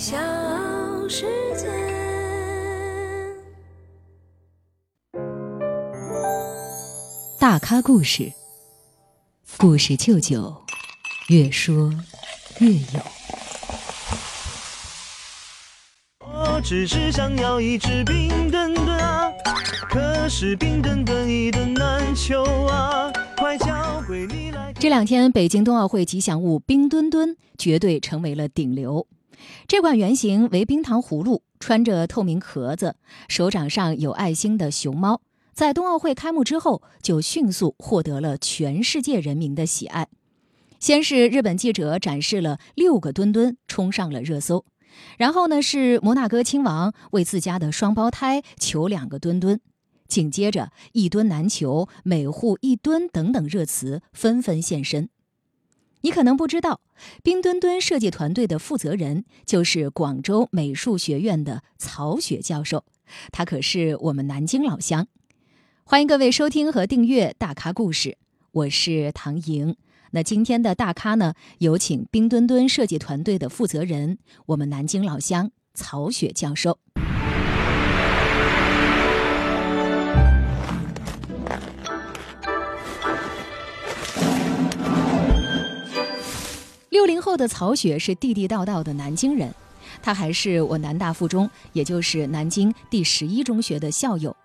小世界。大咖故事，故事舅舅，越说越有。我只是想要一只冰墩墩啊，可是冰墩墩一墩难求啊，快教会你来。这两天，北京冬奥会吉祥物冰墩墩绝对成为了顶流。这款原型为冰糖葫芦，穿着透明壳子，手掌上有爱心的熊猫，在冬奥会开幕之后就迅速获得了全世界人民的喜爱。先是日本记者展示了六个墩墩，冲上了热搜。然后呢，是摩纳哥亲王为自家的双胞胎求两个墩墩。紧接着，一墩难求，每户一墩等等热词纷纷现身。你可能不知道，冰墩墩设计团队的负责人就是广州美术学院的曹雪教授，他可是我们南京老乡。欢迎各位收听和订阅《大咖故事》，我是唐莹。那今天的大咖呢，有请冰墩墩设计团队的负责人，我们南京老乡曹雪教授。后的曹雪是地地道道的南京人，他还是我南大附中，也就是南京第十一中学的校友。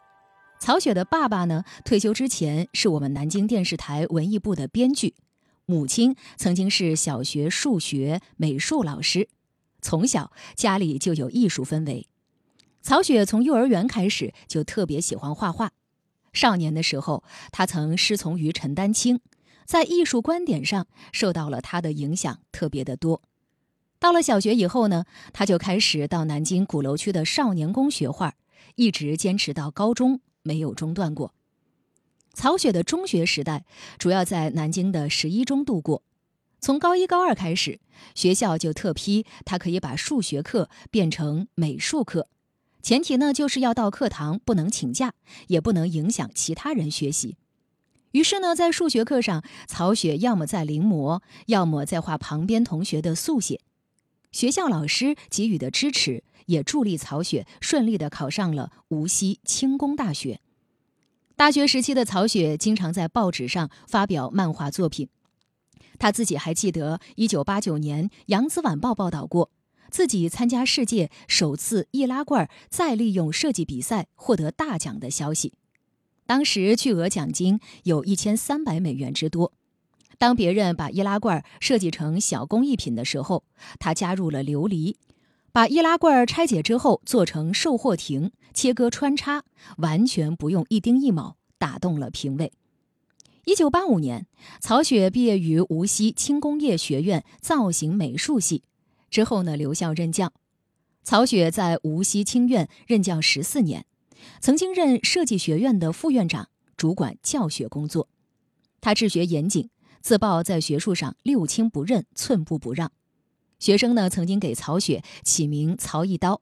曹雪的爸爸呢，退休之前是我们南京电视台文艺部的编剧，母亲曾经是小学数学、美术老师，从小家里就有艺术氛围。曹雪从幼儿园开始就特别喜欢画画，少年的时候他曾师从于陈丹青。在艺术观点上受到了他的影响特别的多。到了小学以后呢，他就开始到南京鼓楼区的少年宫学画，一直坚持到高中没有中断过。曹雪的中学时代主要在南京的十一中度过。从高一高二开始，学校就特批他可以把数学课变成美术课，前提呢就是要到课堂不能请假，也不能影响其他人学习。于是呢，在数学课上，曹雪要么在临摹，要么在画旁边同学的速写。学校老师给予的支持，也助力曹雪顺利的考上了无锡轻工大学。大学时期的曹雪经常在报纸上发表漫画作品。他自己还记得，一九八九年《扬子晚报》报道过自己参加世界首次易拉罐再利用设计比赛获得大奖的消息。当时巨额奖金有一千三百美元之多。当别人把易拉罐设计成小工艺品的时候，他加入了琉璃，把易拉罐拆解之后做成售货亭，切割穿插，完全不用一丁一卯，打动了评委。一九八五年，曹雪毕业于无锡轻工业学院造型美术系，之后呢留校任教。曹雪在无锡轻院任教十四年。曾经任设计学院的副院长，主管教学工作。他治学严谨，自曝在学术上六亲不认，寸步不让。学生呢曾经给曹雪起名“曹一刀”，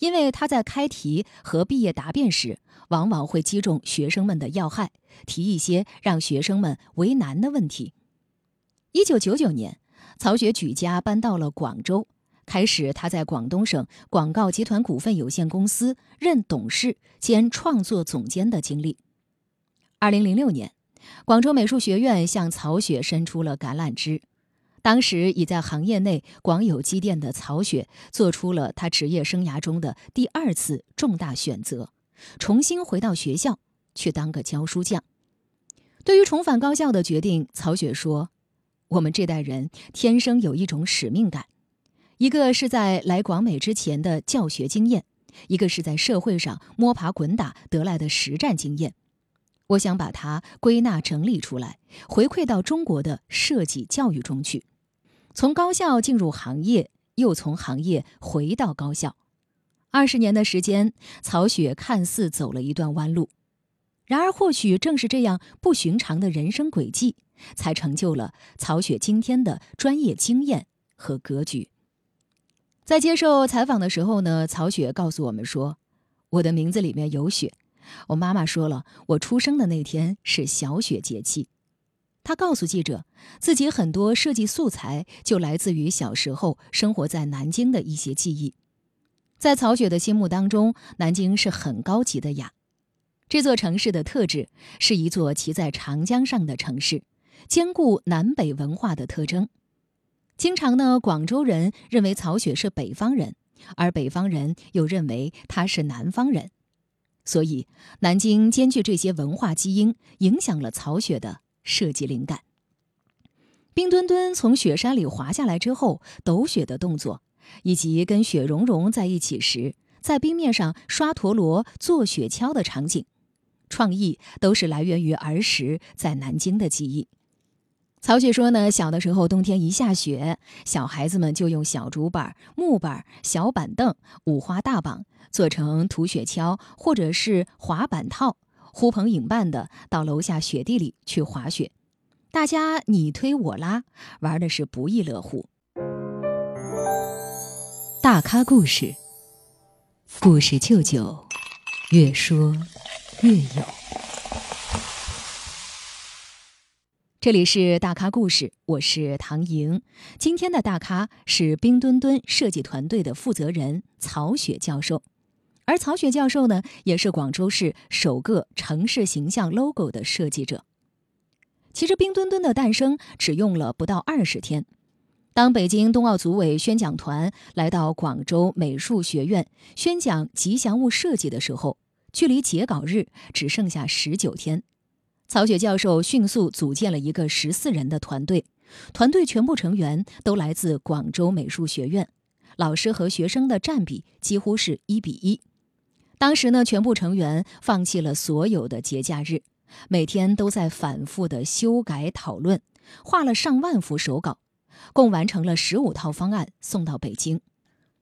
因为他在开题和毕业答辩时，往往会击中学生们的要害，提一些让学生们为难的问题。一九九九年，曹雪举家搬到了广州。开始，他在广东省广告集团股份有限公司任董事兼创作总监的经历。二零零六年，广州美术学院向曹雪伸出了橄榄枝。当时已在行业内广有积淀的曹雪，做出了他职业生涯中的第二次重大选择，重新回到学校去当个教书匠。对于重返高校的决定，曹雪说：“我们这代人天生有一种使命感。”一个是在来广美之前的教学经验，一个是在社会上摸爬滚打得来的实战经验。我想把它归纳整理出来，回馈到中国的设计教育中去。从高校进入行业，又从行业回到高校，二十年的时间，曹雪看似走了一段弯路。然而，或许正是这样不寻常的人生轨迹，才成就了曹雪今天的专业经验和格局。在接受采访的时候呢，曹雪告诉我们说：“我的名字里面有雪，我妈妈说了，我出生的那天是小雪节气。”他告诉记者，自己很多设计素材就来自于小时候生活在南京的一些记忆。在曹雪的心目当中，南京是很高级的雅。这座城市的特质是一座骑在长江上的城市，兼顾南北文化的特征。经常呢，广州人认为曹雪是北方人，而北方人又认为他是南方人，所以南京兼具这些文化基因，影响了曹雪的设计灵感。冰墩墩从雪山里滑下来之后，抖雪的动作，以及跟雪融融在一起时，在冰面上刷陀螺、做雪橇的场景，创意都是来源于儿时在南京的记忆。曹雪说呢，小的时候冬天一下雪，小孩子们就用小竹板、木板、小板凳、五花大绑做成涂雪橇或者是滑板套，呼朋引伴的到楼下雪地里去滑雪，大家你推我拉，玩的是不亦乐乎。大咖故事，故事舅舅，越说越有。这里是大咖故事，我是唐莹。今天的大咖是冰墩墩设计团队的负责人曹雪教授，而曹雪教授呢，也是广州市首个城市形象 logo 的设计者。其实，冰墩墩的诞生只用了不到二十天。当北京冬奥组委宣讲团来到广州美术学院宣讲吉祥物设计的时候，距离截稿日只剩下十九天。曹雪教授迅速组建了一个十四人的团队，团队全部成员都来自广州美术学院，老师和学生的占比几乎是一比一。当时呢，全部成员放弃了所有的节假日，每天都在反复的修改讨论，画了上万幅手稿，共完成了十五套方案送到北京。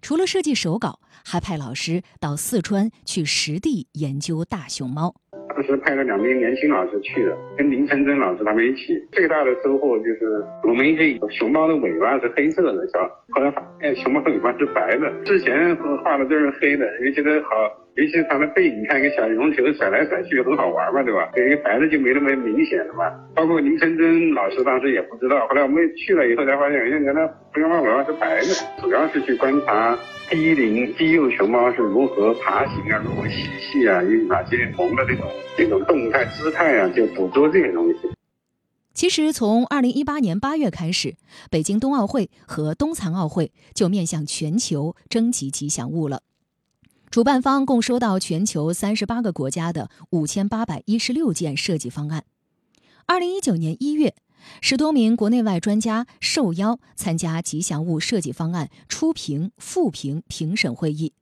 除了设计手稿，还派老师到四川去实地研究大熊猫。当时派了两名年轻老师去的，跟林晨真老师他们一起。最大的收获就是我们一些熊猫的尾巴是黑色的，小后来发现熊猫尾巴是白的。之前画的都是黑的，因为觉得好，尤其是它的背，你看一个小绒球甩来甩去很好玩嘛，对吧？一个白的就没那么明显了嘛。包括林承真老师当时也不知道，后来我们去了以后才发现，原来熊猫尾巴是白的，主要是去观察低龄低幼熊猫是如何爬行啊，如何嬉戏啊，有哪些萌的这种这种动态姿态啊，就捕捉这些东西。其实，从二零一八年八月开始，北京冬奥会和冬残奥会就面向全球征集吉祥物了。主办方共收到全球三十八个国家的五千八百一十六件设计方案。二零一九年一月，十多名国内外专家受邀参加吉祥物设计方案初评、复评评审会议，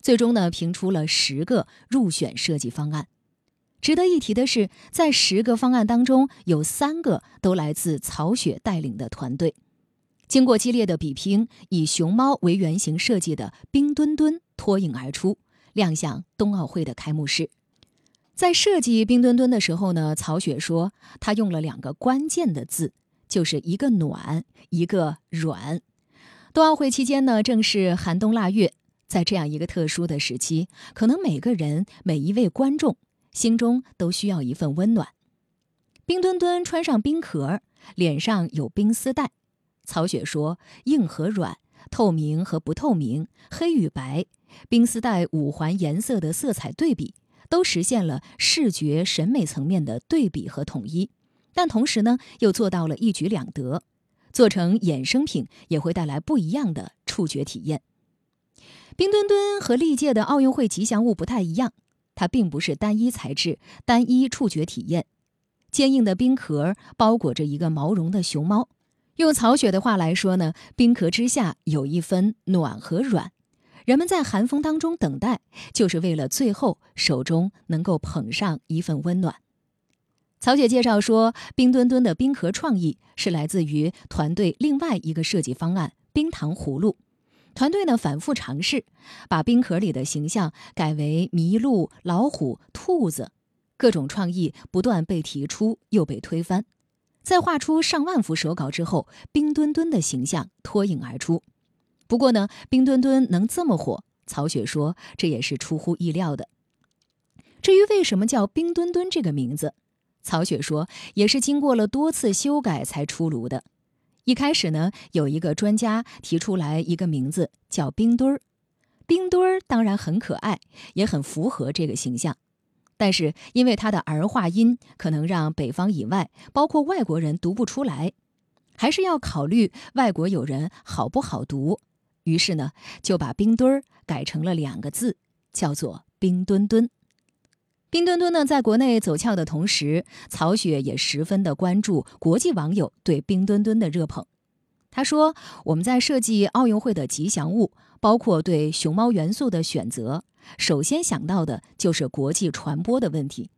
最终呢评出了十个入选设计方案。值得一提的是，在十个方案当中，有三个都来自曹雪带领的团队。经过激烈的比拼，以熊猫为原型设计的冰墩墩脱颖而出，亮相冬奥会的开幕式。在设计冰墩墩的时候呢，曹雪说他用了两个关键的字，就是一个暖，一个软。冬奥会期间呢，正是寒冬腊月，在这样一个特殊的时期，可能每个人、每一位观众。心中都需要一份温暖。冰墩墩穿上冰壳，脸上有冰丝带。曹雪说：“硬和软，透明和不透明，黑与白，冰丝带五环颜色的色彩对比，都实现了视觉审美层面的对比和统一。但同时呢，又做到了一举两得，做成衍生品也会带来不一样的触觉体验。冰墩墩和历届的奥运会吉祥物不太一样。”它并不是单一材质、单一触觉体验。坚硬的冰壳包裹着一个毛绒的熊猫。用曹雪的话来说呢，冰壳之下有一分暖和软。人们在寒风当中等待，就是为了最后手中能够捧上一份温暖。曹雪介绍说，冰墩墩的冰壳创意是来自于团队另外一个设计方案——冰糖葫芦。团队呢反复尝试，把冰壳里的形象改为麋鹿、老虎、兔子，各种创意不断被提出又被推翻。在画出上万幅手稿之后，冰墩墩的形象脱颖而出。不过呢，冰墩墩能这么火，曹雪说这也是出乎意料的。至于为什么叫冰墩墩这个名字，曹雪说，也是经过了多次修改才出炉的。一开始呢，有一个专家提出来一个名字叫冰墩儿，冰墩儿当然很可爱，也很符合这个形象。但是因为它的儿化音可能让北方以外，包括外国人读不出来，还是要考虑外国友人好不好读。于是呢，就把冰墩儿改成了两个字，叫做冰墩墩。冰墩墩呢，在国内走俏的同时，曹雪也十分的关注国际网友对冰墩墩的热捧。他说：“我们在设计奥运会的吉祥物，包括对熊猫元素的选择，首先想到的就是国际传播的问题。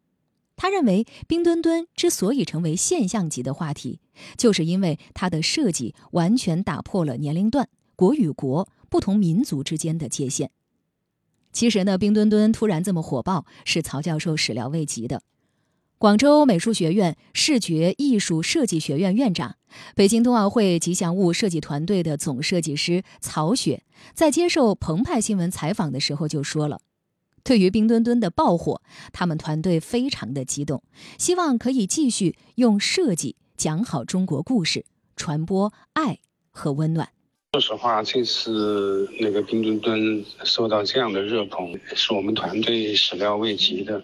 他认为，冰墩墩之所以成为现象级的话题，就是因为它的设计完全打破了年龄段、国与国、不同民族之间的界限。”其实呢，冰墩墩突然这么火爆，是曹教授始料未及的。广州美术学院视觉艺术设计学院院长、北京冬奥会吉祥物设计团队的总设计师曹雪，在接受澎湃新闻采访的时候就说了：“对于冰墩墩的爆火，他们团队非常的激动，希望可以继续用设计讲好中国故事，传播爱和温暖。”说实话，这次那个冰墩墩受到这样的热捧，是我们团队始料未及的，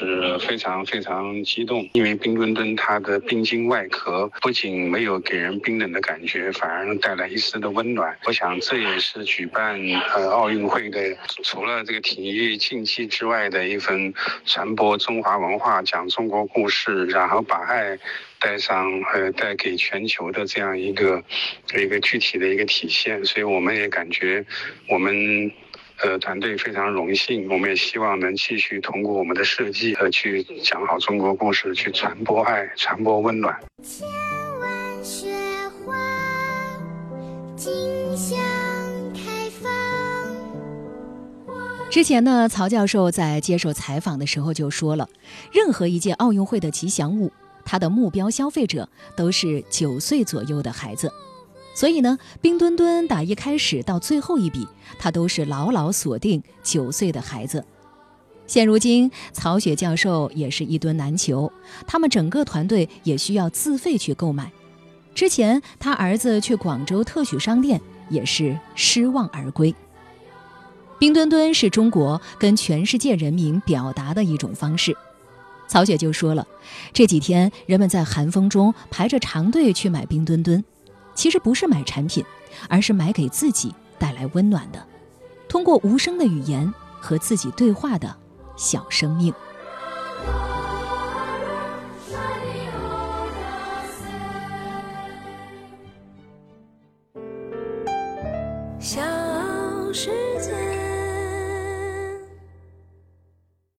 是非常非常激动。因为冰墩墩它的冰晶外壳不仅没有给人冰冷的感觉，反而带来一丝的温暖。我想这也是举办呃奥运会的除了这个体育竞技之外的一份传播中华文化、讲中国故事，然后把爱。带上呃，带给全球的这样一个一个具体的一个体现，所以我们也感觉我们呃团队非常荣幸，我们也希望能继续通过我们的设计呃去讲好中国故事，去传播爱，传播温暖。千万雪花竞相开放。之前呢，曹教授在接受采访的时候就说了，任何一届奥运会的吉祥物。他的目标消费者都是九岁左右的孩子，所以呢，冰墩墩打一开始到最后一笔，他都是牢牢锁定九岁的孩子。现如今，曹雪教授也是一吨难求，他们整个团队也需要自费去购买。之前他儿子去广州特许商店，也是失望而归。冰墩墩是中国跟全世界人民表达的一种方式。曹雪就说了，这几天人们在寒风中排着长队去买冰墩墩，其实不是买产品，而是买给自己带来温暖的，通过无声的语言和自己对话的小生命。